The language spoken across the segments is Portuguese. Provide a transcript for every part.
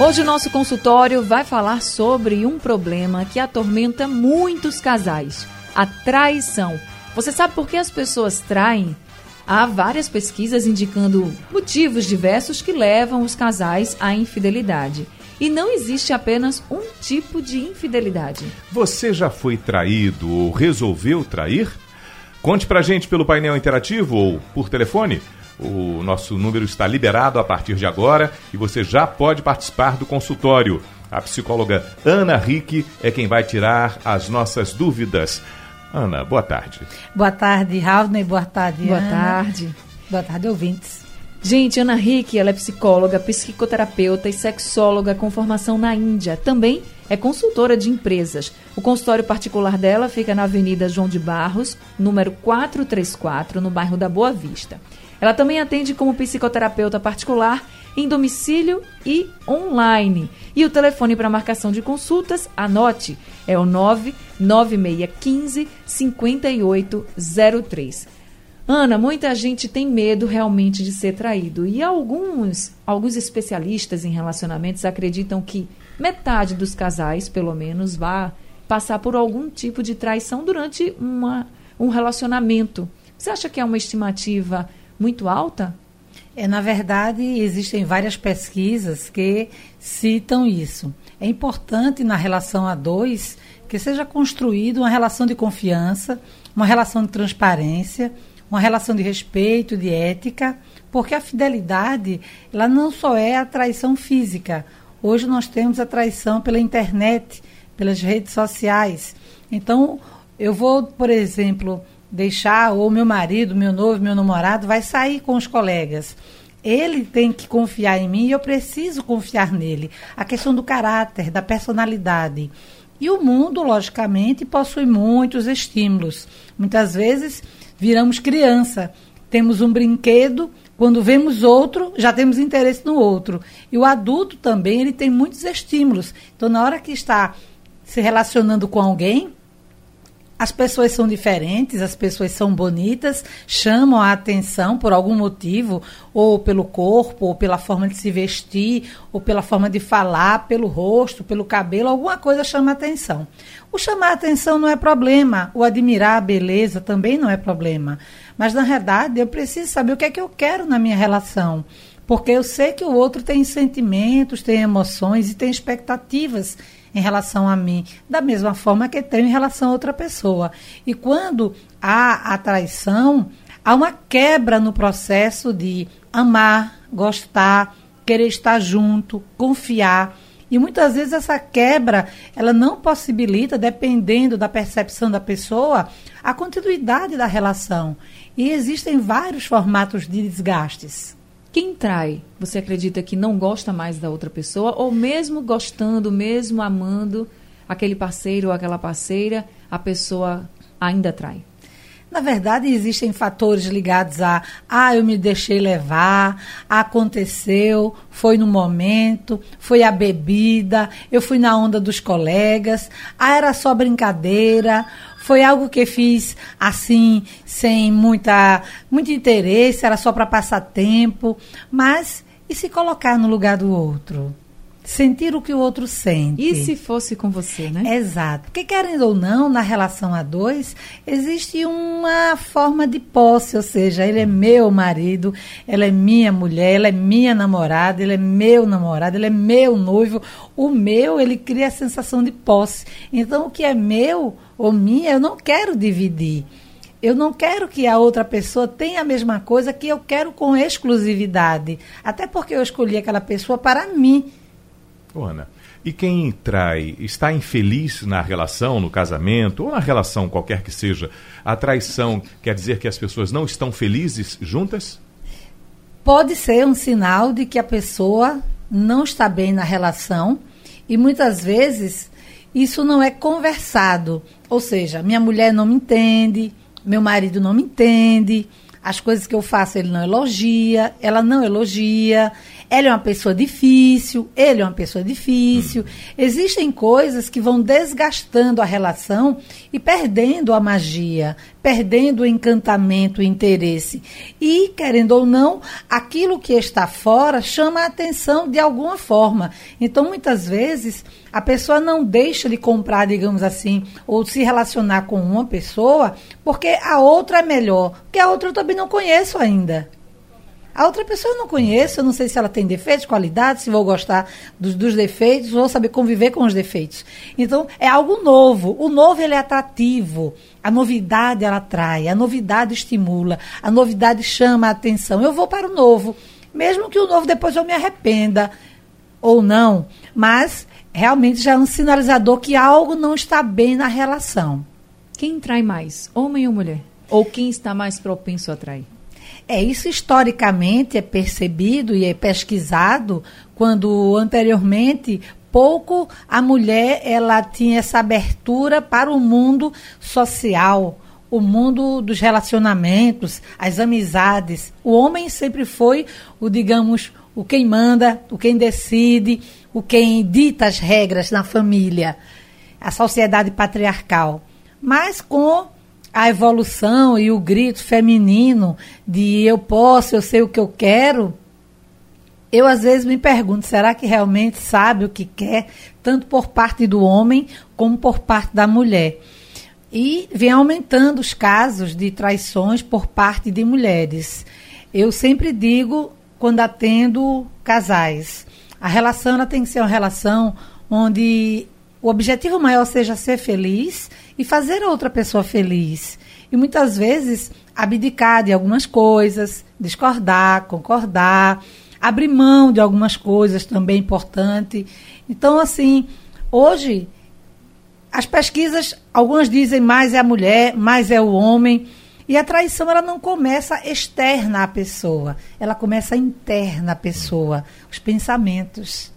Hoje o nosso consultório vai falar sobre um problema que atormenta muitos casais: a traição. Você sabe por que as pessoas traem? Há várias pesquisas indicando motivos diversos que levam os casais à infidelidade. E não existe apenas um tipo de infidelidade. Você já foi traído ou resolveu trair? Conte pra gente pelo painel interativo ou por telefone. O nosso número está liberado a partir de agora e você já pode participar do consultório. A psicóloga Ana Rick é quem vai tirar as nossas dúvidas. Ana, boa tarde. Boa tarde, Raulney. Boa tarde, Boa Ana. tarde. Boa tarde, ouvintes. Gente, Ana Rick, ela é psicóloga, psicoterapeuta e sexóloga com formação na Índia. Também é consultora de empresas. O consultório particular dela fica na Avenida João de Barros, número 434, no bairro da Boa Vista. Ela também atende como psicoterapeuta particular em domicílio e online. E o telefone para marcação de consultas, anote, é o 99615 5803. Ana, muita gente tem medo realmente de ser traído e alguns, alguns especialistas em relacionamentos acreditam que metade dos casais, pelo menos, vá passar por algum tipo de traição durante uma, um relacionamento. Você acha que é uma estimativa muito alta? É, na verdade, existem várias pesquisas que citam isso. É importante na relação a dois que seja construída uma relação de confiança, uma relação de transparência, uma relação de respeito, de ética, porque a fidelidade, ela não só é a traição física. Hoje nós temos a traição pela internet, pelas redes sociais. Então, eu vou, por exemplo, deixar, ou meu marido, meu noivo, meu namorado, vai sair com os colegas. Ele tem que confiar em mim e eu preciso confiar nele. A questão do caráter, da personalidade. E o mundo, logicamente, possui muitos estímulos. Muitas vezes viramos criança, temos um brinquedo, quando vemos outro, já temos interesse no outro. E o adulto também, ele tem muitos estímulos. Então, na hora que está se relacionando com alguém, as pessoas são diferentes, as pessoas são bonitas, chamam a atenção por algum motivo, ou pelo corpo, ou pela forma de se vestir, ou pela forma de falar, pelo rosto, pelo cabelo, alguma coisa chama a atenção. O chamar a atenção não é problema, o admirar a beleza também não é problema. Mas, na verdade, eu preciso saber o que é que eu quero na minha relação. Porque eu sei que o outro tem sentimentos, tem emoções e tem expectativas em relação a mim, da mesma forma que tenho em relação a outra pessoa. E quando há a traição, há uma quebra no processo de amar, gostar, querer estar junto, confiar. E muitas vezes essa quebra, ela não possibilita, dependendo da percepção da pessoa, a continuidade da relação. E existem vários formatos de desgastes. Quem trai, você acredita que não gosta mais da outra pessoa, ou mesmo gostando, mesmo amando aquele parceiro ou aquela parceira, a pessoa ainda trai? Na verdade, existem fatores ligados a ah, eu me deixei levar, aconteceu, foi no momento, foi a bebida, eu fui na onda dos colegas, ah, era só brincadeira, foi algo que fiz assim, sem muita, muito interesse, era só para passar tempo. Mas e se colocar no lugar do outro? Sentir o que o outro sente. E se fosse com você, né? Exato. Porque, querendo ou não, na relação a dois, existe uma forma de posse, ou seja, ele é meu marido, ela é minha mulher, ela é minha namorada, ele é meu namorado, ele é meu noivo. O meu, ele cria a sensação de posse. Então, o que é meu ou minha, eu não quero dividir. Eu não quero que a outra pessoa tenha a mesma coisa que eu quero com exclusividade. Até porque eu escolhi aquela pessoa para mim. Ana, e quem trai está infeliz na relação, no casamento, ou na relação qualquer que seja? A traição quer dizer que as pessoas não estão felizes juntas? Pode ser um sinal de que a pessoa não está bem na relação e muitas vezes isso não é conversado. Ou seja, minha mulher não me entende, meu marido não me entende, as coisas que eu faço ele não elogia, ela não elogia, ela é uma pessoa difícil, ele é uma pessoa difícil. Existem coisas que vão desgastando a relação e perdendo a magia, perdendo o encantamento, o interesse. E, querendo ou não, aquilo que está fora chama a atenção de alguma forma. Então, muitas vezes, a pessoa não deixa de comprar, digamos assim, ou se relacionar com uma pessoa porque a outra é melhor, porque a outra eu também não conheço ainda. A outra pessoa eu não conheço, eu não sei se ela tem defeitos, qualidades, se vou gostar dos, dos, defeitos, vou saber conviver com os defeitos. Então, é algo novo. O novo, ele é atrativo. A novidade, ela atrai. A novidade estimula. A novidade chama a atenção. Eu vou para o novo. Mesmo que o novo depois eu me arrependa ou não. Mas, realmente, já é um sinalizador que algo não está bem na relação. Quem trai mais, homem ou mulher? Ou quem está mais propenso a trair? É, isso historicamente é percebido e é pesquisado quando anteriormente pouco a mulher ela tinha essa abertura para o mundo social, o mundo dos relacionamentos, as amizades. O homem sempre foi o, digamos, o quem manda, o quem decide, o quem dita as regras na família, a sociedade patriarcal. Mas com a evolução e o grito feminino de eu posso, eu sei o que eu quero, eu às vezes me pergunto, será que realmente sabe o que quer, tanto por parte do homem como por parte da mulher? E vem aumentando os casos de traições por parte de mulheres. Eu sempre digo, quando atendo casais, a relação ela tem que ser uma relação onde o objetivo maior seja ser feliz e fazer a outra pessoa feliz. E muitas vezes abdicar de algumas coisas, discordar, concordar, abrir mão de algumas coisas também é importante. Então, assim, hoje as pesquisas, algumas dizem mais é a mulher, mais é o homem. E a traição ela não começa externa à pessoa, ela começa interna à pessoa, os pensamentos.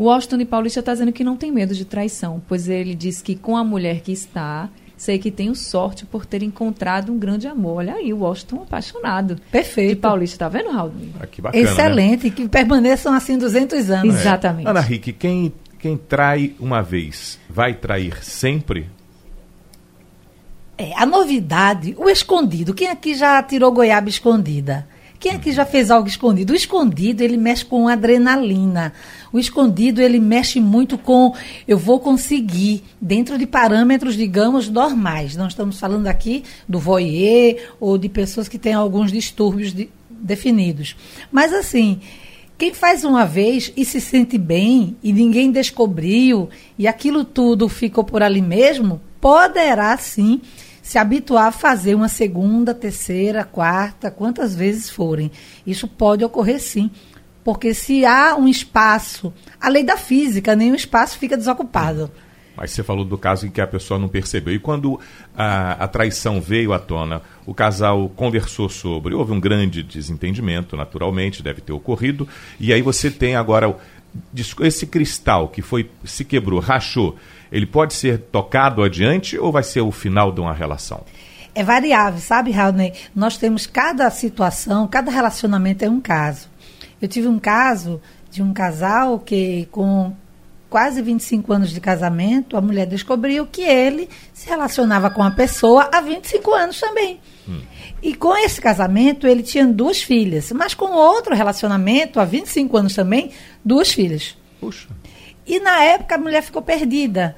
O Austin Paulista está dizendo que não tem medo de traição, pois ele diz que com a mulher que está, sei que tenho sorte por ter encontrado um grande amor. Olha aí, o Washington apaixonado. Perfeito. De Paulista, tá vendo, Raul? Ah, que bacana, né? Excelente, né? que permaneçam assim 200 anos. É. Exatamente. Ana Rick, quem, quem trai uma vez, vai trair sempre? É, a novidade, o escondido. Quem aqui já tirou goiaba escondida? Quem aqui já fez algo escondido? O escondido, ele mexe com adrenalina. O escondido, ele mexe muito com eu vou conseguir, dentro de parâmetros, digamos, normais. Não estamos falando aqui do voyeur ou de pessoas que têm alguns distúrbios de, definidos. Mas, assim, quem faz uma vez e se sente bem e ninguém descobriu e aquilo tudo ficou por ali mesmo, poderá sim se habituar a fazer uma segunda, terceira, quarta, quantas vezes forem. Isso pode ocorrer sim. Porque se há um espaço, a lei da física, nenhum espaço fica desocupado. Mas você falou do caso em que a pessoa não percebeu. E quando a, a traição veio à tona, o casal conversou sobre, houve um grande desentendimento, naturalmente, deve ter ocorrido. E aí você tem agora esse cristal que foi se quebrou, rachou ele pode ser tocado adiante ou vai ser o final de uma relação? É variável, sabe, Raul? Nós temos cada situação, cada relacionamento é um caso. Eu tive um caso de um casal que, com quase 25 anos de casamento, a mulher descobriu que ele se relacionava com a pessoa há 25 anos também. Hum. E com esse casamento, ele tinha duas filhas. Mas com outro relacionamento, há 25 anos também, duas filhas. Puxa. E na época a mulher ficou perdida.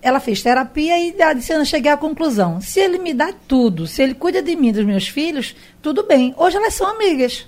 Ela fez terapia e ela disse: Eu cheguei à conclusão. Se ele me dá tudo, se ele cuida de mim, dos meus filhos, tudo bem. Hoje elas são amigas.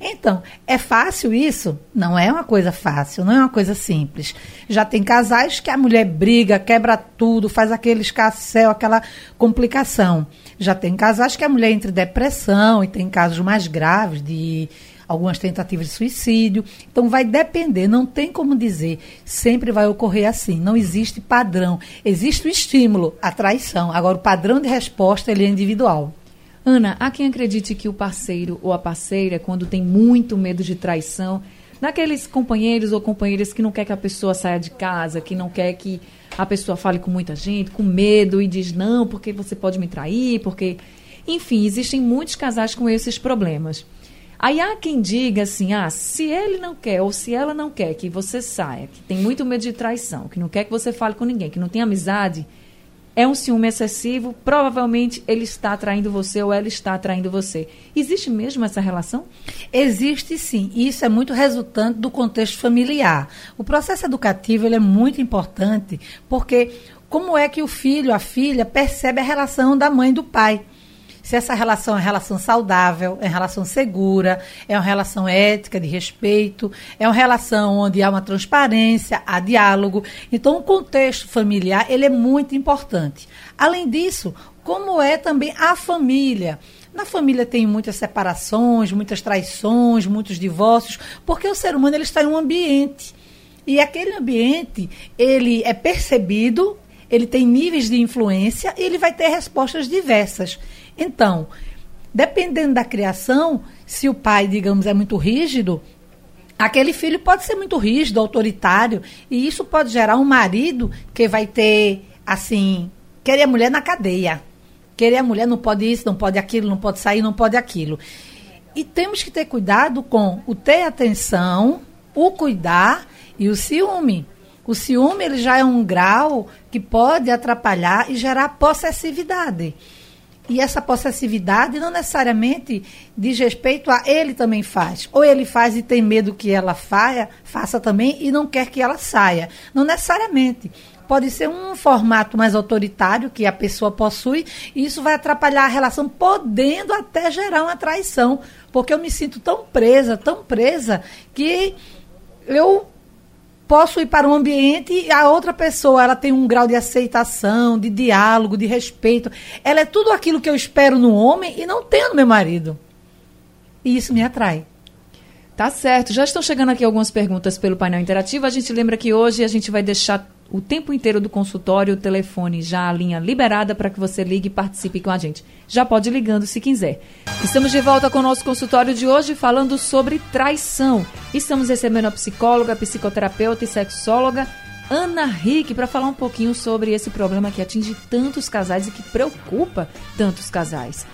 Então, é fácil isso? Não é uma coisa fácil, não é uma coisa simples. Já tem casais que a mulher briga, quebra tudo, faz aquele escassel, aquela complicação. Já tem casais que a mulher entra em depressão e tem casos mais graves de algumas tentativas de suicídio. Então vai depender, não tem como dizer, sempre vai ocorrer assim, não existe padrão. Existe o estímulo, a traição. Agora o padrão de resposta ele é individual. Ana, há quem acredite que o parceiro ou a parceira, quando tem muito medo de traição, naqueles companheiros ou companheiras que não quer que a pessoa saia de casa, que não quer que a pessoa fale com muita gente, com medo e diz não, porque você pode me trair, porque. Enfim, existem muitos casais com esses problemas. Aí há quem diga assim: ah, se ele não quer ou se ela não quer que você saia, que tem muito medo de traição, que não quer que você fale com ninguém, que não tem amizade, é um ciúme excessivo, provavelmente ele está atraindo você ou ela está atraindo você. Existe mesmo essa relação? Existe sim. Isso é muito resultante do contexto familiar. O processo educativo ele é muito importante porque como é que o filho, a filha, percebe a relação da mãe e do pai? Se essa relação é relação saudável, é relação segura, é uma relação ética, de respeito, é uma relação onde há uma transparência, há diálogo. Então, o contexto familiar ele é muito importante. Além disso, como é também a família. Na família tem muitas separações, muitas traições, muitos divórcios, porque o ser humano ele está em um ambiente. E aquele ambiente, ele é percebido, ele tem níveis de influência e ele vai ter respostas diversas. Então, dependendo da criação, se o pai, digamos, é muito rígido, aquele filho pode ser muito rígido, autoritário, e isso pode gerar um marido que vai ter, assim, querer a mulher na cadeia. Querer a mulher não pode isso, não pode aquilo, não pode sair, não pode aquilo. E temos que ter cuidado com o ter atenção, o cuidar e o ciúme. O ciúme ele já é um grau que pode atrapalhar e gerar possessividade. E essa possessividade não necessariamente diz respeito a ele também faz. Ou ele faz e tem medo que ela faia, faça também e não quer que ela saia. Não necessariamente. Pode ser um formato mais autoritário que a pessoa possui, e isso vai atrapalhar a relação, podendo até gerar uma traição. Porque eu me sinto tão presa, tão presa, que eu posso ir para um ambiente e a outra pessoa ela tem um grau de aceitação, de diálogo, de respeito. Ela é tudo aquilo que eu espero no homem e não tenho no meu marido. E isso me atrai. Tá certo. Já estão chegando aqui algumas perguntas pelo painel interativo. A gente lembra que hoje a gente vai deixar o tempo inteiro do consultório, o telefone já a linha liberada para que você ligue e participe com a gente. Já pode ir ligando se quiser. Estamos de volta com o nosso consultório de hoje falando sobre traição. Estamos recebendo a psicóloga, psicoterapeuta e sexóloga Ana Rick para falar um pouquinho sobre esse problema que atinge tantos casais e que preocupa tantos casais.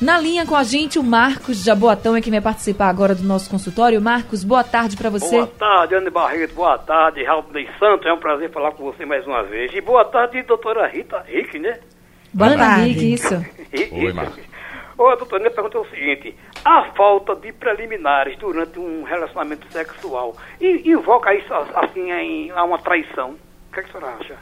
Na linha com a gente, o Marcos de Jaboatão é que vai participar agora do nosso consultório. Marcos, boa tarde para você. Boa tarde, Ana Barreto. Boa tarde, Raul Ney Santos. É um prazer falar com você mais uma vez. E boa tarde, doutora Rita Rick, né? Boa tarde. Rick, isso. Oi, Marcos. Ô, doutora, minha pergunta é o seguinte. A falta de preliminares durante um relacionamento sexual invoca isso, assim, em, a uma traição? O que, é que a senhora acha?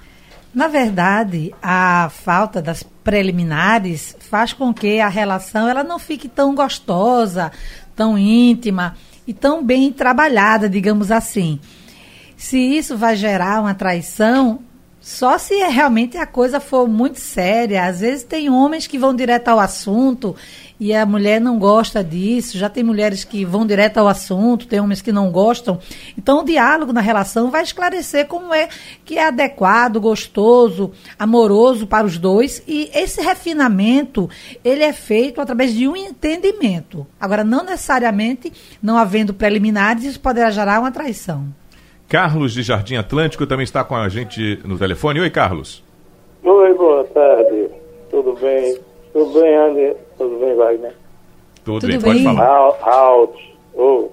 Na verdade, a falta das preliminares faz com que a relação ela não fique tão gostosa, tão íntima e tão bem trabalhada, digamos assim. Se isso vai gerar uma traição, só se realmente a coisa for muito séria. Às vezes tem homens que vão direto ao assunto e a mulher não gosta disso. Já tem mulheres que vão direto ao assunto, tem homens que não gostam. Então o diálogo na relação vai esclarecer como é que é adequado, gostoso, amoroso para os dois. E esse refinamento, ele é feito através de um entendimento. Agora, não necessariamente, não havendo preliminares, isso poderá gerar uma traição. Carlos de Jardim Atlântico também está com a gente no telefone. Oi, Carlos. Oi, boa tarde. Tudo bem? Tudo bem, Andy? Tudo bem, Wagner? Tudo, Tudo bem, pode falar. Halt. Oh.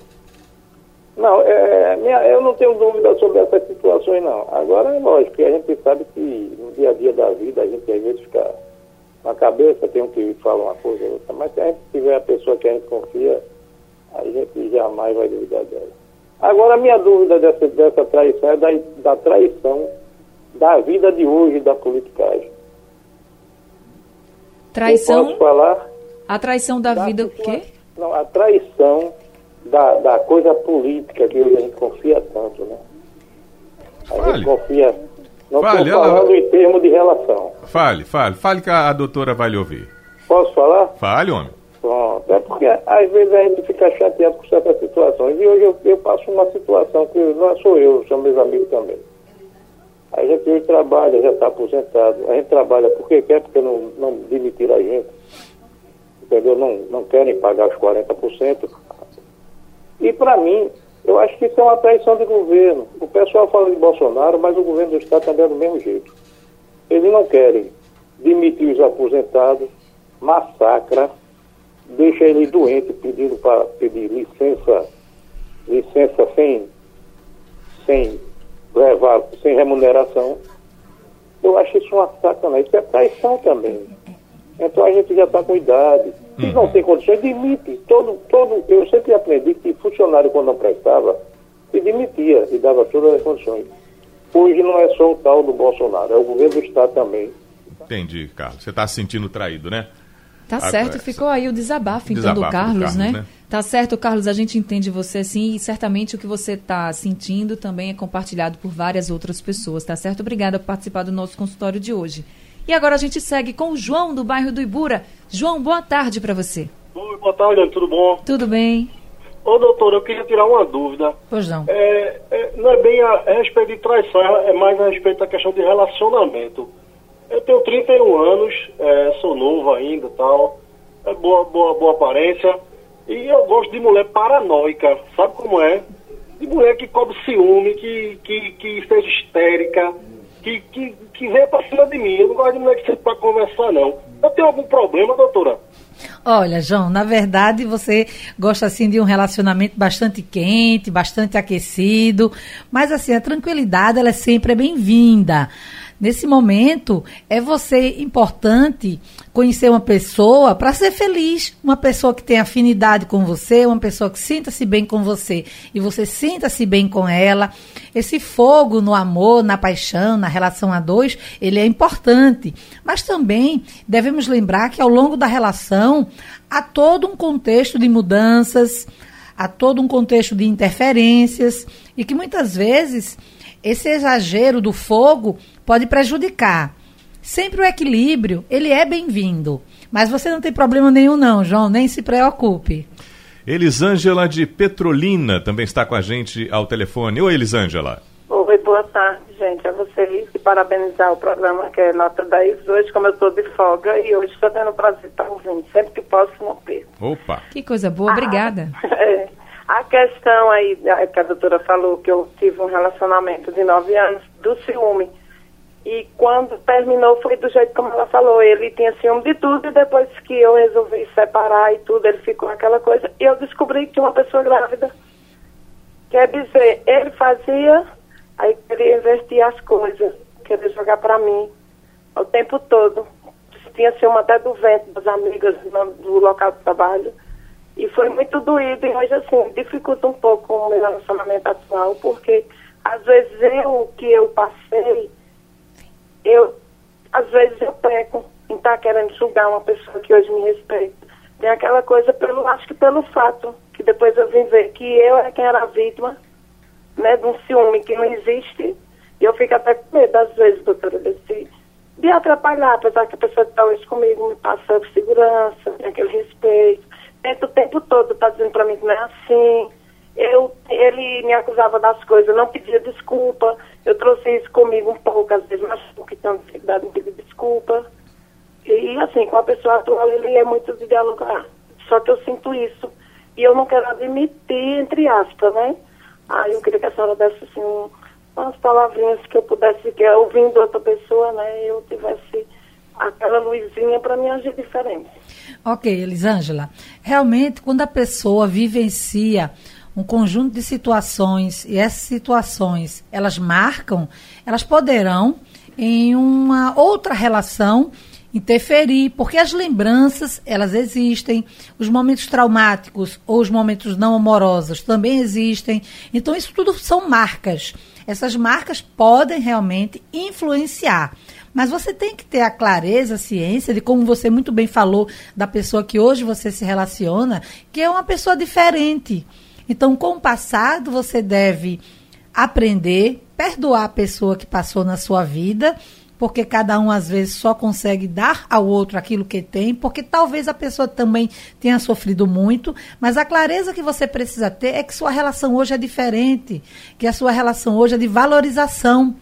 Não, é, minha, eu não tenho dúvida sobre essas situações, não. Agora, é lógico que a gente sabe que no dia a dia da vida a gente às vezes fica na cabeça, tem um que fala uma coisa ou outra, mas se a gente tiver a pessoa que a gente confia, a gente jamais vai duvidar dela. Agora, a minha dúvida dessa, dessa traição é da, da traição da vida de hoje da politicagem. Eu Traição? posso falar? A traição da, vida o quê? Não, a traição da, da coisa política que hoje a gente confia tanto, né? A Fale. gente confia. Não Fale, estou ela- falando em termos de relação. Fale, fale. Fale que a, a doutora vai lhe ouvir. Posso falar? Fale, homem. Pronto. É porque às vezes a gente fica chateado com certas situações. E hoje eu, eu passo uma situação que não sou eu, são meus amigos também. A gente hoje trabalha, já está aposentado. A gente trabalha porque quer, porque não, não demitiram a gente. Entendeu? Não, não querem pagar os 40%. E para mim, Eu acho que isso é uma traição de governo. O pessoal fala de Bolsonaro, mas o governo do Estado também é do mesmo jeito. Eles não querem demitir os aposentados, massacra, deixa ele doente pedindo para pedir licença, licença sem, sem levar, sem remuneração. Eu acho isso uma sacanagem. Isso é traição também. Então a gente já está com idade. Se Uhum. não tem condições, demite. Todo, todo, eu sempre aprendi que funcionário, quando não prestava, se demitia e dava todas as condições. Hoje não é só o tal do Bolsonaro, é o governo do Estado também. Entendi, Carlos. Você está se sentindo traído, né? Tá certo, ficou aí o desabafo, então, Desabafo do do Carlos, Carlos, né? né? Tá certo, Carlos, a gente entende você sim e certamente o que você está sentindo também é compartilhado por várias outras pessoas, tá certo? Obrigada por participar do nosso consultório de hoje. E agora a gente segue com o João, do bairro do Ibura. João, boa tarde para você. Oi, boa tarde, tudo bom? Tudo bem? Ô, doutor, eu queria tirar uma dúvida. Pois não. É, é, não é bem a, a respeito de traição, é mais a respeito da questão de relacionamento. Eu tenho 31 anos, é, sou novo ainda tal, é boa, boa, boa aparência, e eu gosto de mulher paranoica, sabe como é? De mulher que cobre ciúme, que, que, que seja histérica, que, que, que venha pra cima de mim. Eu não gosto de mulher que seja pra conversar, não. Eu tenho algum problema, doutora? Olha, João, na verdade você gosta assim de um relacionamento bastante quente, bastante aquecido, mas assim, a tranquilidade ela é sempre bem-vinda. Nesse momento, é você importante conhecer uma pessoa para ser feliz, uma pessoa que tem afinidade com você, uma pessoa que sinta-se bem com você e você sinta-se bem com ela. Esse fogo no amor, na paixão, na relação a dois, ele é importante. Mas também devemos lembrar que ao longo da relação há todo um contexto de mudanças, há todo um contexto de interferências e que muitas vezes esse exagero do fogo pode prejudicar. Sempre o equilíbrio, ele é bem-vindo. Mas você não tem problema nenhum não, João, nem se preocupe. Elisângela de Petrolina também está com a gente ao telefone. Oi, Elisângela. Oi, boa tarde, gente. A vocês e parabenizar o programa que é Nota 10 hoje, como eu estou de folga e hoje estou tendo o prazer de estar ouvindo. Sempre que posso, não perco. Opa. Que coisa boa, obrigada. É, a questão aí a- que a doutora falou, que eu tive um relacionamento de nove anos do ciúme. E quando terminou foi do jeito como ela falou. Ele tinha ciúme de tudo e depois que eu resolvi separar e tudo, ele ficou aquela coisa. E eu descobri que tinha uma pessoa grávida. Quer dizer, ele fazia, aí queria invertir as coisas, queria jogar para mim o tempo todo. Tinha ciúme até do vento, das amigas do local de trabalho. E foi muito doído e hoje, assim, dificulta um pouco o meu relacionamento atual, porque às vezes eu, que eu passei, eu, às vezes eu peco em estar querendo julgar uma pessoa que hoje me respeita. Tem aquela coisa, pelo, acho que pelo fato, que depois eu vim ver que eu era quem era a vítima, né, de um ciúme que não existe, e eu fico até com medo, às vezes, doutora, desse, de atrapalhar, apesar que a pessoa que está hoje comigo me passa segurança, tem aquele respeito, tenta o tempo todo, tá dizendo para mim que não é assim, eu, ele me acusava das coisas, não pedia desculpa, eu trouxe isso comigo um pouco, às vezes, mas porque tenho dificuldade em pedir desculpa, e assim, com a pessoa atual ele é muito de dialogar. Só que eu sinto isso. E eu não quero admitir, entre aspas, né? Aí eu queria que a senhora desse assim, um- umas palavrinhas que eu pudesse, que eu, ouvindo outra pessoa, né? Eu tivesse aquela luzinha para me agir diferente. Ok, Elisângela. Realmente, quando a pessoa vivencia um conjunto de situações e essas situações elas marcam, elas poderão em uma outra relação interferir, porque as lembranças, elas existem, os momentos traumáticos ou os momentos não amorosos também existem. Então isso tudo são marcas. Essas marcas podem realmente influenciar. Mas você tem que ter a clareza, a ciência de como você muito bem falou da pessoa que hoje você se relaciona, que é uma pessoa diferente. Então, com o passado, você deve aprender, perdoar a pessoa que passou na sua vida, porque cada um às vezes só consegue dar ao outro aquilo que tem, porque talvez a pessoa também tenha sofrido muito, mas a clareza que você precisa ter é que sua relação hoje é diferente, que a sua relação hoje é de valorização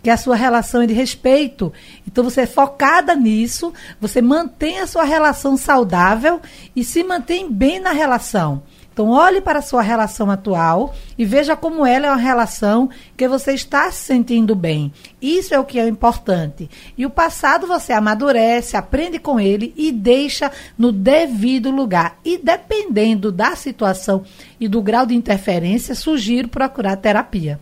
que a sua relação é de respeito. Então você é focada nisso, você mantém a sua relação saudável e se mantém bem na relação. Então, olhe para a sua relação atual e veja como ela é uma relação que você está se sentindo bem. Isso é o que é importante. E o passado você amadurece, aprende com ele e deixa no devido lugar. E dependendo da situação e do grau de interferência, sugiro procurar terapia.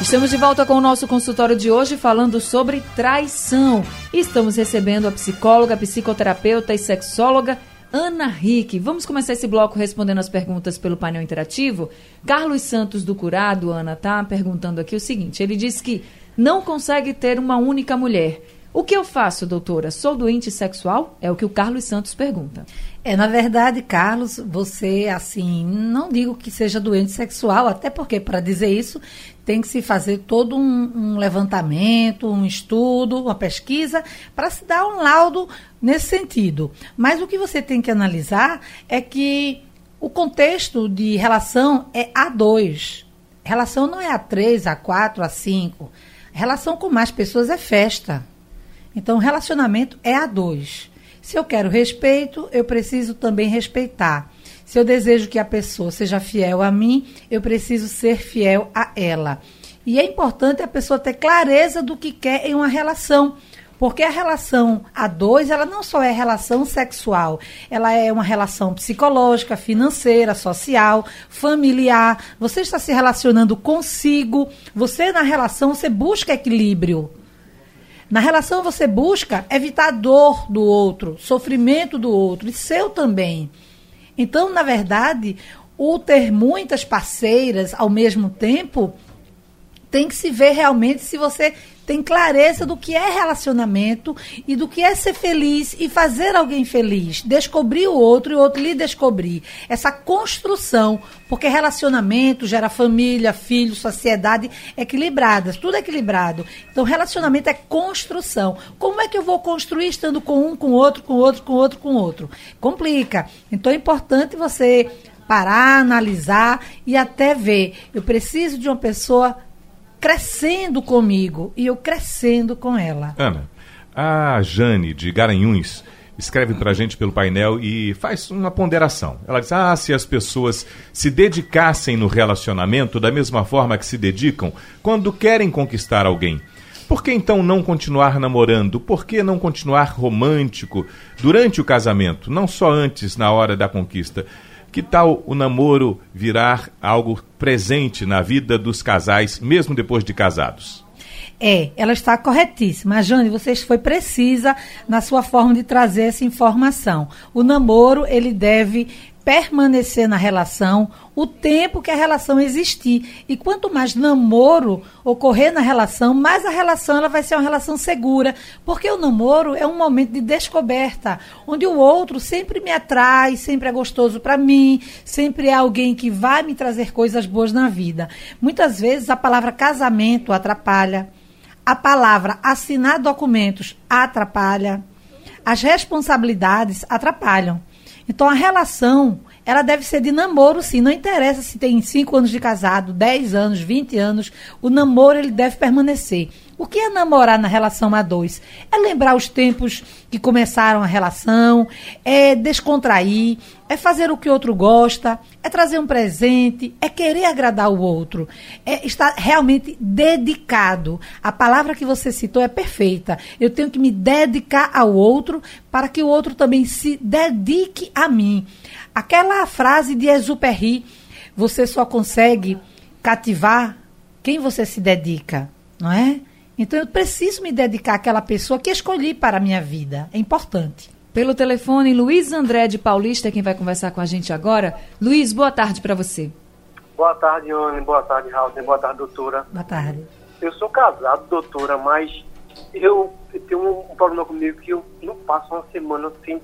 Estamos de volta com o nosso consultório de hoje falando sobre traição. Estamos recebendo a psicóloga, psicoterapeuta e sexóloga Ana Rick. Vamos começar esse bloco respondendo as perguntas pelo painel interativo. Carlos Santos do Curado, Ana, tá perguntando aqui o seguinte: ele diz que não consegue ter uma única mulher. O que eu faço, doutora? Sou doente sexual? É o que o Carlos Santos pergunta. É, na verdade, Carlos, você, assim, não digo que seja doente sexual, até porque para dizer isso tem que se fazer todo um, um levantamento, um estudo, uma pesquisa, para se dar um laudo nesse sentido. Mas o que você tem que analisar é que o contexto de relação é A2. Relação não é A3, A4, A5. Relação com mais pessoas é festa. Então, relacionamento é A2. Se eu quero respeito, eu preciso também respeitar. Se eu desejo que a pessoa seja fiel a mim, eu preciso ser fiel a ela. E é importante a pessoa ter clareza do que quer em uma relação. Porque a relação a dois, ela não só é relação sexual, ela é uma relação psicológica, financeira, social, familiar. Você está se relacionando consigo, você na relação, você busca equilíbrio. Na relação você busca evitar a dor do outro, sofrimento do outro e seu também. Então, na verdade, o ter muitas parceiras ao mesmo tempo tem que se ver realmente se você tem clareza do que é relacionamento e do que é ser feliz e fazer alguém feliz, descobrir o outro e o outro lhe descobrir. Essa construção, porque relacionamento gera família, filho, sociedade equilibradas, tudo equilibrado. Então, relacionamento é construção. Como é que eu vou construir estando com um, com outro, com outro, com outro, com outro? Complica. Então, é importante você parar, analisar e até ver. Eu preciso de uma pessoa crescendo comigo e eu crescendo com ela. Ana, a Jane de Garanhuns escreve para a gente pelo painel e faz uma ponderação. Ela diz: Ah, se as pessoas se dedicassem no relacionamento da mesma forma que se dedicam quando querem conquistar alguém. Por que então não continuar namorando? Por que não continuar romântico durante o casamento, não só antes, na hora da conquista? Que tal o namoro virar algo presente na vida dos casais, mesmo depois de casados? É, ela está corretíssima. Jane, você foi precisa na sua forma de trazer essa informação. O namoro, ele deve permanecer na relação o tempo que a relação existir. E quanto mais namoro ocorrer na relação, mais a relação ela vai ser uma relação segura, porque o namoro é um momento de descoberta, onde o outro sempre me atrai, sempre é gostoso para mim, sempre é alguém que vai me trazer coisas boas na vida. Muitas vezes a palavra casamento atrapalha, a palavra assinar documentos atrapalha, as responsabilidades atrapalham. Então a relação, ela deve ser de namoro, sim. Não interessa se tem 5 anos de casado, 10 anos, 20 anos. O namoro, ele deve permanecer. O que é namorar na relação a dois? É lembrar os tempos que começaram a relação, é descontrair, é fazer o que o outro gosta, é trazer um presente, é querer agradar o outro, é estar realmente dedicado. A palavra que você citou é perfeita. Eu tenho que me dedicar ao outro para que o outro também se dedique a mim. Aquela frase de Exupéry, você só consegue cativar quem você se dedica, não é? Então eu preciso me dedicar àquela pessoa que escolhi para a minha vida. É importante. Pelo telefone, Luiz André de Paulista, quem vai conversar com a gente agora. Luiz, boa tarde para você. Boa tarde, Anne. Boa tarde, Raul. Boa tarde, doutora. Boa tarde. Eu sou casado, doutora, mas eu tenho um problema comigo que eu não passo uma semana sem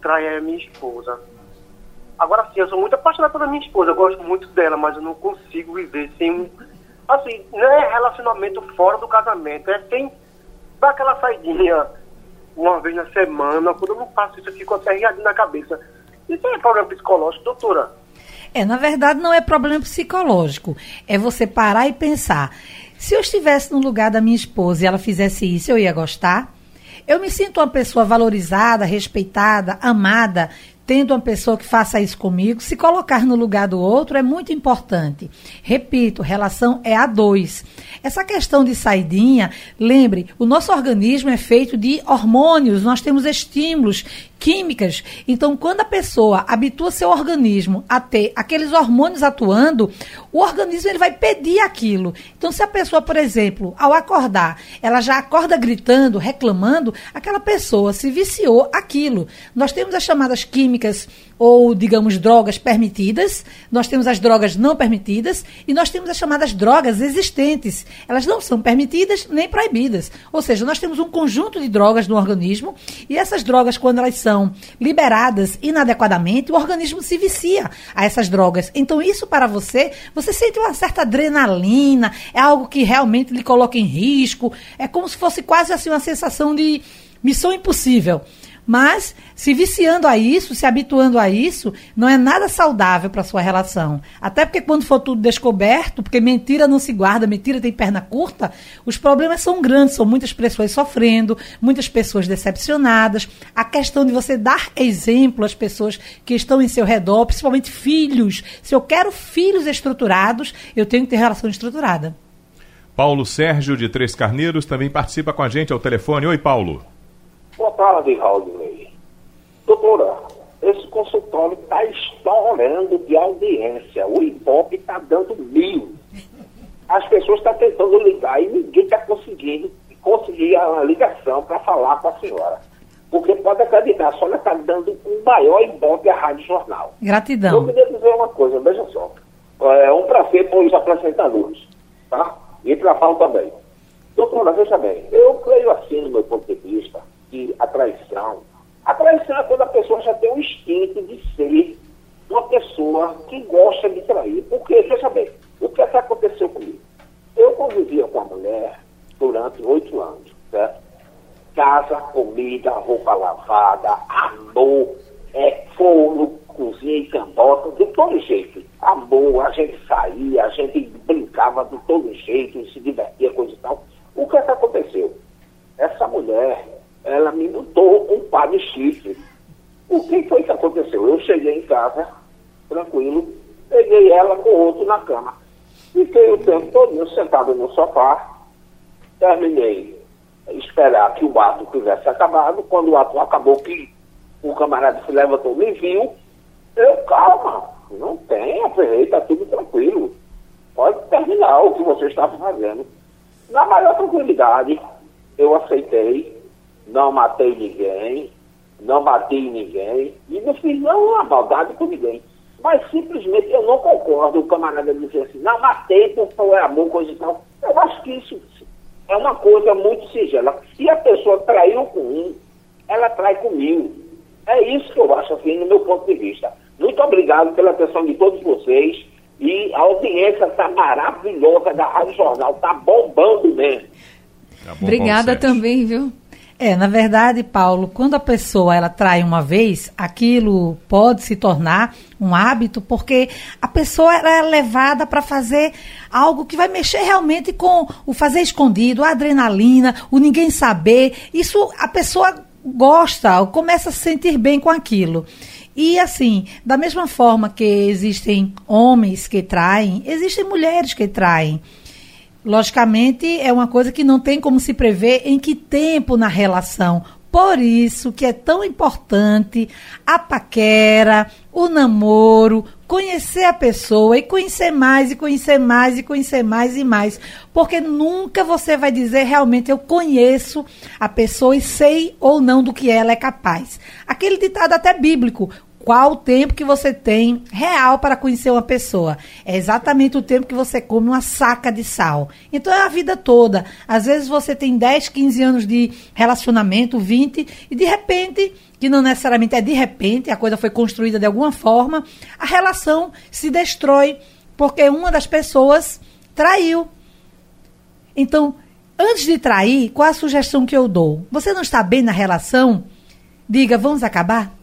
trair a minha esposa. Agora sim, eu sou muito apaixonado pela minha esposa, eu gosto muito dela, mas eu não consigo viver sem assim, não é relacionamento fora do casamento, é sem dar aquela saidinha uma vez na semana, quando eu não faço isso, eu fico até riadinho na cabeça. Isso é problema psicológico, doutora? É, na verdade não é problema psicológico. É você parar e pensar. Se eu estivesse no lugar da minha esposa e ela fizesse isso, eu ia gostar? Eu me sinto uma pessoa valorizada, respeitada, amada, tendo uma pessoa que faça isso comigo, se colocar no lugar do outro é muito importante. Repito, relação é a dois. Essa questão de saidinha, lembre, o nosso organismo é feito de hormônios, nós temos estímulos químicas. Então, quando a pessoa habitua seu organismo a ter aqueles hormônios atuando, o organismo ele vai pedir aquilo. Então, se a pessoa, por exemplo, ao acordar, ela já acorda gritando, reclamando, aquela pessoa se viciou aquilo. Nós temos as chamadas químicas ou, digamos, drogas permitidas, nós temos as drogas não permitidas e nós temos as chamadas drogas existentes. Elas não são permitidas nem proibidas. Ou seja, nós temos um conjunto de drogas no organismo e essas drogas, quando elas são liberadas inadequadamente, o organismo se vicia a essas drogas. Então, isso para você, você sente uma certa adrenalina, é algo que realmente lhe coloca em risco, é como se fosse quase assim uma sensação de missão impossível. Mas se viciando a isso, se habituando a isso, não é nada saudável para sua relação. Até porque quando for tudo descoberto, porque mentira não se guarda, mentira tem perna curta, os problemas são grandes, são muitas pessoas sofrendo, muitas pessoas decepcionadas. A questão de você dar exemplo às pessoas que estão em seu redor, principalmente filhos. Se eu quero filhos estruturados, eu tenho que ter relação estruturada. Paulo Sérgio de Três Carneiros também participa com a gente ao telefone. Oi, Paulo. Tarde, Raulney. Doutora, esse consultório está estourando de audiência. O Ibope está dando mil. As pessoas estão tentando ligar e ninguém está conseguindo conseguir a ligação para falar com a senhora. Porque pode acreditar, a senhora está dando um maior Ibope à Rádio Jornal. Gratidão. Eu queria dizer uma coisa, veja só. É um prazer para os apresentadores, tá? E para a Paulo também. Doutora, veja bem, eu creio assim, no meu ponto de vista, que a traição. A traição é quando a pessoa já tem o instinto de ser uma pessoa que gosta de trair. Porque, veja bem, o que, é que aconteceu comigo? Eu convivia com a mulher durante oito anos, certo? Casa, comida, roupa lavada, amor, é, forno, cozinha cambota, de todo jeito. Amor, a gente saía, a gente brincava de todo jeito, se divertia, coisa e tal. O que é que aconteceu? Essa mulher ela me botou um par de chifre. O que foi que aconteceu? Eu cheguei em casa, tranquilo, peguei ela com outro na cama. Fiquei o tempo todo sentado no sofá, terminei esperar que o ato tivesse acabado. Quando o ato acabou, que o camarada se levantou me viu, eu, calma, não tem, aferrei, está tudo tranquilo. Pode terminar o que você estava fazendo. Na maior tranquilidade, eu aceitei, não matei ninguém, não matei ninguém, e não fiz nenhuma maldade com ninguém. Mas simplesmente eu não concordo o camarada dizer assim, não matei por foi amor, coisa e tal. Eu acho que isso é uma coisa muito singela. Se a pessoa traiu com um, ela trai com mil. É isso que eu acho assim, no meu ponto de vista. Muito obrigado pela atenção de todos vocês. E a audiência está maravilhosa da Rádio Jornal, está bombando mesmo. Tá bom, Obrigada também, viu? É, na verdade, Paulo, quando a pessoa ela trai uma vez, aquilo pode se tornar um hábito, porque a pessoa é levada para fazer algo que vai mexer realmente com o fazer escondido, a adrenalina, o ninguém saber. Isso a pessoa gosta, começa a se sentir bem com aquilo. E assim, da mesma forma que existem homens que traem, existem mulheres que traem. Logicamente, é uma coisa que não tem como se prever em que tempo na relação. Por isso que é tão importante a paquera, o namoro, conhecer a pessoa e conhecer mais e conhecer mais e conhecer mais e mais, porque nunca você vai dizer realmente eu conheço a pessoa e sei ou não do que ela é capaz. Aquele ditado até bíblico, qual o tempo que você tem real para conhecer uma pessoa? É exatamente o tempo que você come uma saca de sal. Então é a vida toda. Às vezes você tem 10, 15 anos de relacionamento, 20, e de repente, que não necessariamente é de repente, a coisa foi construída de alguma forma, a relação se destrói porque uma das pessoas traiu. Então, antes de trair, qual a sugestão que eu dou? Você não está bem na relação? Diga, vamos acabar?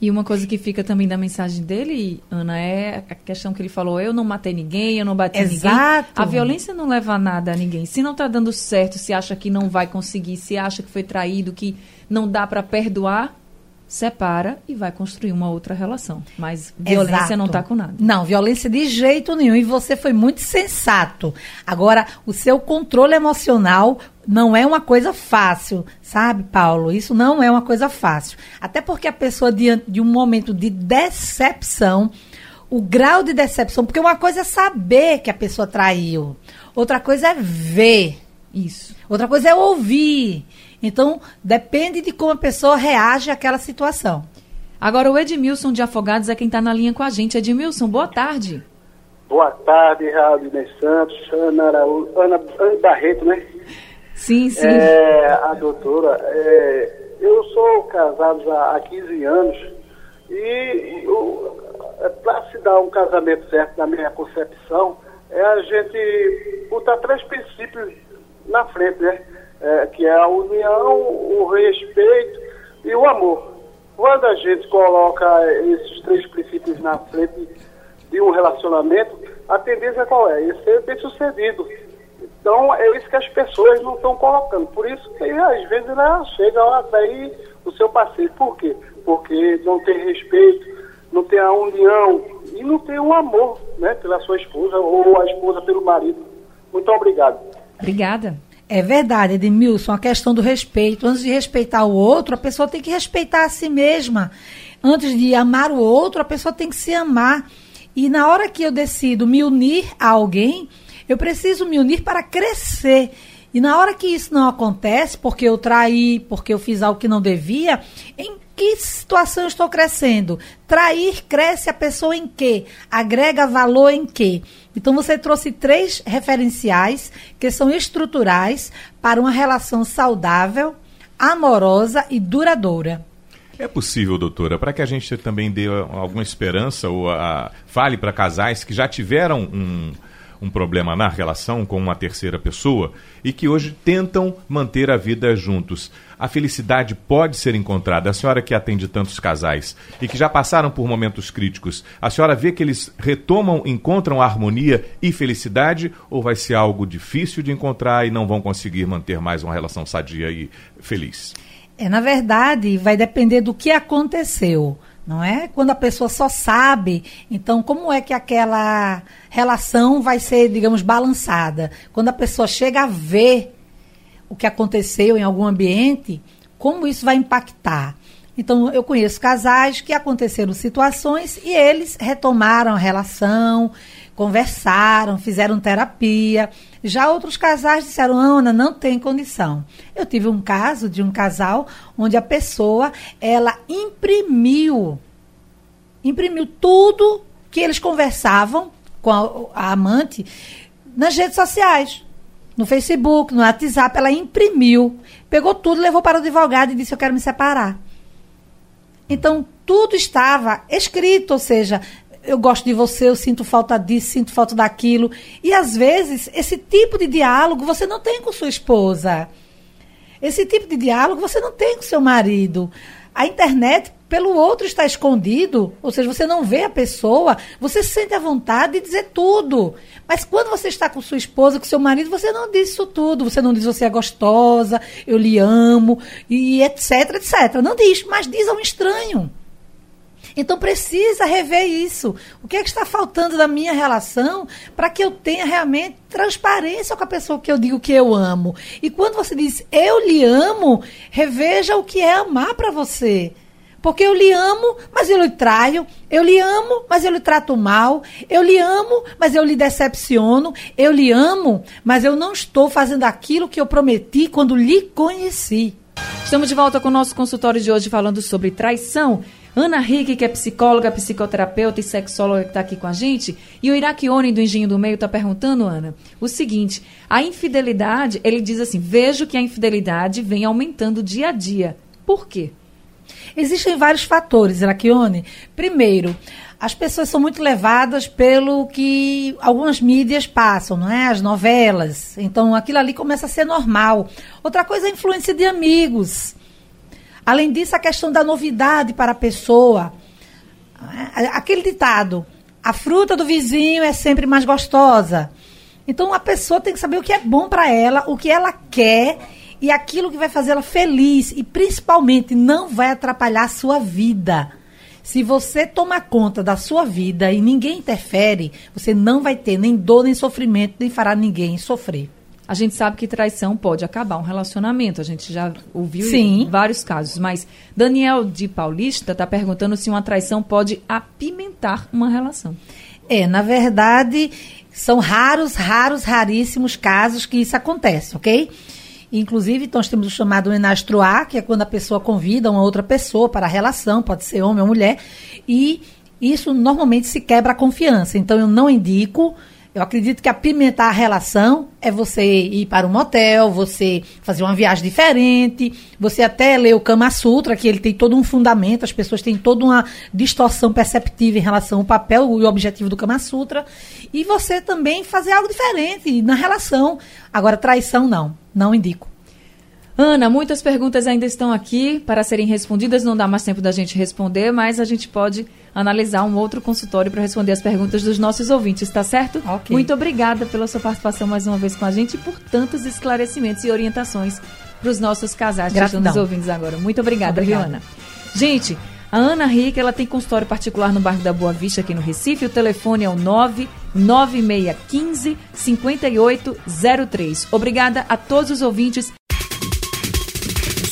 E uma coisa que fica também da mensagem dele, Ana, é a questão que ele falou: eu não matei ninguém, eu não bati Exato. ninguém. A violência não leva a nada a ninguém. Se não está dando certo, se acha que não vai conseguir, se acha que foi traído, que não dá para perdoar, separa e vai construir uma outra relação. Mas violência Exato. não está com nada. Não, violência de jeito nenhum. E você foi muito sensato. Agora, o seu controle emocional não é uma coisa fácil, sabe, Paulo? Isso não é uma coisa fácil. Até porque a pessoa, diante de um momento de decepção, o grau de decepção, porque uma coisa é saber que a pessoa traiu, outra coisa é ver. Isso. Outra coisa é ouvir. Então, depende de como a pessoa reage àquela situação. Agora, o Edmilson de Afogados é quem está na linha com a gente. Edmilson, boa tarde. Boa tarde, Raul Inês Santos, Ana, Araújo, Ana, Ana Barreto, né? Sim, sim. É, a doutora, é, eu sou casado já há 15 anos e para se dar um casamento certo na minha concepção, é a gente botar três princípios na frente, né? É, que é a união, o respeito e o amor. Quando a gente coloca esses três princípios na frente de um relacionamento, a tendência qual é? É ser bem sucedido. Então é isso que as pessoas não estão colocando. Por isso que às vezes ela chega a atrair o seu parceiro. Por quê? Porque não tem respeito, não tem a união e não tem o amor né, pela sua esposa ou a esposa pelo marido. Muito obrigado. Obrigada. É verdade, Edmilson, a questão do respeito. Antes de respeitar o outro, a pessoa tem que respeitar a si mesma. Antes de amar o outro, a pessoa tem que se amar. E na hora que eu decido me unir a alguém, eu preciso me unir para crescer. E na hora que isso não acontece, porque eu traí, porque eu fiz algo que não devia, em que situação estou crescendo? Trair cresce a pessoa em quê? Agrega valor em quê? Então você trouxe três referenciais que são estruturais para uma relação saudável, amorosa e duradoura. É possível, doutora, para que a gente também dê alguma esperança ou a, fale para casais que já tiveram um, um problema na relação com uma terceira pessoa e que hoje tentam manter a vida juntos. A felicidade pode ser encontrada. A senhora que atende tantos casais e que já passaram por momentos críticos, a senhora vê que eles retomam, encontram harmonia e felicidade ou vai ser algo difícil de encontrar e não vão conseguir manter mais uma relação sadia e feliz? É, na verdade, vai depender do que aconteceu, não é? Quando a pessoa só sabe, então como é que aquela relação vai ser, digamos, balançada? Quando a pessoa chega a ver o que aconteceu em algum ambiente, como isso vai impactar? Então, eu conheço casais que aconteceram situações e eles retomaram a relação, conversaram, fizeram terapia. Já outros casais disseram, Ana, não tem condição. Eu tive um caso de um casal onde a pessoa, ela imprimiu, imprimiu tudo que eles conversavam com a, a amante nas redes sociais. No Facebook, no WhatsApp, ela imprimiu, pegou tudo, levou para o advogado e disse: Eu quero me separar. Então, tudo estava escrito, ou seja, eu gosto de você, eu sinto falta disso, sinto falta daquilo. E às vezes, esse tipo de diálogo você não tem com sua esposa. Esse tipo de diálogo você não tem com seu marido. A internet, pelo outro, está escondido, ou seja, você não vê a pessoa, você se sente à vontade de dizer tudo. Mas quando você está com sua esposa, com seu marido, você não diz isso tudo. Você não diz você é gostosa, eu lhe amo, e etc, etc. Não diz, mas diz a um estranho. Então precisa rever isso. O que é que está faltando da minha relação para que eu tenha realmente transparência com a pessoa que eu digo que eu amo? E quando você diz eu lhe amo, reveja o que é amar para você. Porque eu lhe amo, mas eu lhe traio. Eu lhe amo, mas eu lhe trato mal. Eu lhe amo, mas eu lhe decepciono. Eu lhe amo, mas eu não estou fazendo aquilo que eu prometi quando lhe conheci. Estamos de volta com o nosso consultório de hoje falando sobre traição. Ana Rick, que é psicóloga, psicoterapeuta e sexóloga que está aqui com a gente. E o Iraquione do Engenho do Meio está perguntando, Ana, o seguinte: a infidelidade, ele diz assim: vejo que a infidelidade vem aumentando dia a dia. Por quê? Existem vários fatores, Iraquione. Primeiro, as pessoas são muito levadas pelo que algumas mídias passam, não é? As novelas. Então, aquilo ali começa a ser normal. Outra coisa é a influência de amigos. Além disso, a questão da novidade para a pessoa. Aquele ditado: a fruta do vizinho é sempre mais gostosa. Então, a pessoa tem que saber o que é bom para ela, o que ela quer e aquilo que vai fazê-la feliz e principalmente não vai atrapalhar a sua vida. Se você tomar conta da sua vida e ninguém interfere, você não vai ter nem dor, nem sofrimento, nem fará ninguém sofrer. A gente sabe que traição pode acabar um relacionamento. A gente já ouviu Sim. vários casos. Mas Daniel de Paulista está perguntando se uma traição pode apimentar uma relação. É, na verdade, são raros, raros, raríssimos casos que isso acontece, ok? Inclusive, nós temos o chamado menastruar, que é quando a pessoa convida uma outra pessoa para a relação, pode ser homem ou mulher, e isso normalmente se quebra a confiança. Então, eu não indico. Eu acredito que apimentar a relação é você ir para um motel, você fazer uma viagem diferente, você até ler o Kama Sutra, que ele tem todo um fundamento, as pessoas têm toda uma distorção perceptiva em relação ao papel e o objetivo do Kama Sutra, e você também fazer algo diferente na relação. Agora, traição não. Não indico. Ana, muitas perguntas ainda estão aqui para serem respondidas. Não dá mais tempo da gente responder, mas a gente pode analisar um outro consultório para responder as perguntas dos nossos ouvintes, tá certo? Okay. Muito obrigada pela sua participação mais uma vez com a gente e por tantos esclarecimentos e orientações para os nossos casais que estão nos ouvindo agora. Muito obrigada, obrigada. viu, Ana? Gente, a Ana Rica, ela tem consultório particular no bairro da Boa Vista, aqui no Recife. O telefone é o 99615 5803. Obrigada a todos os ouvintes.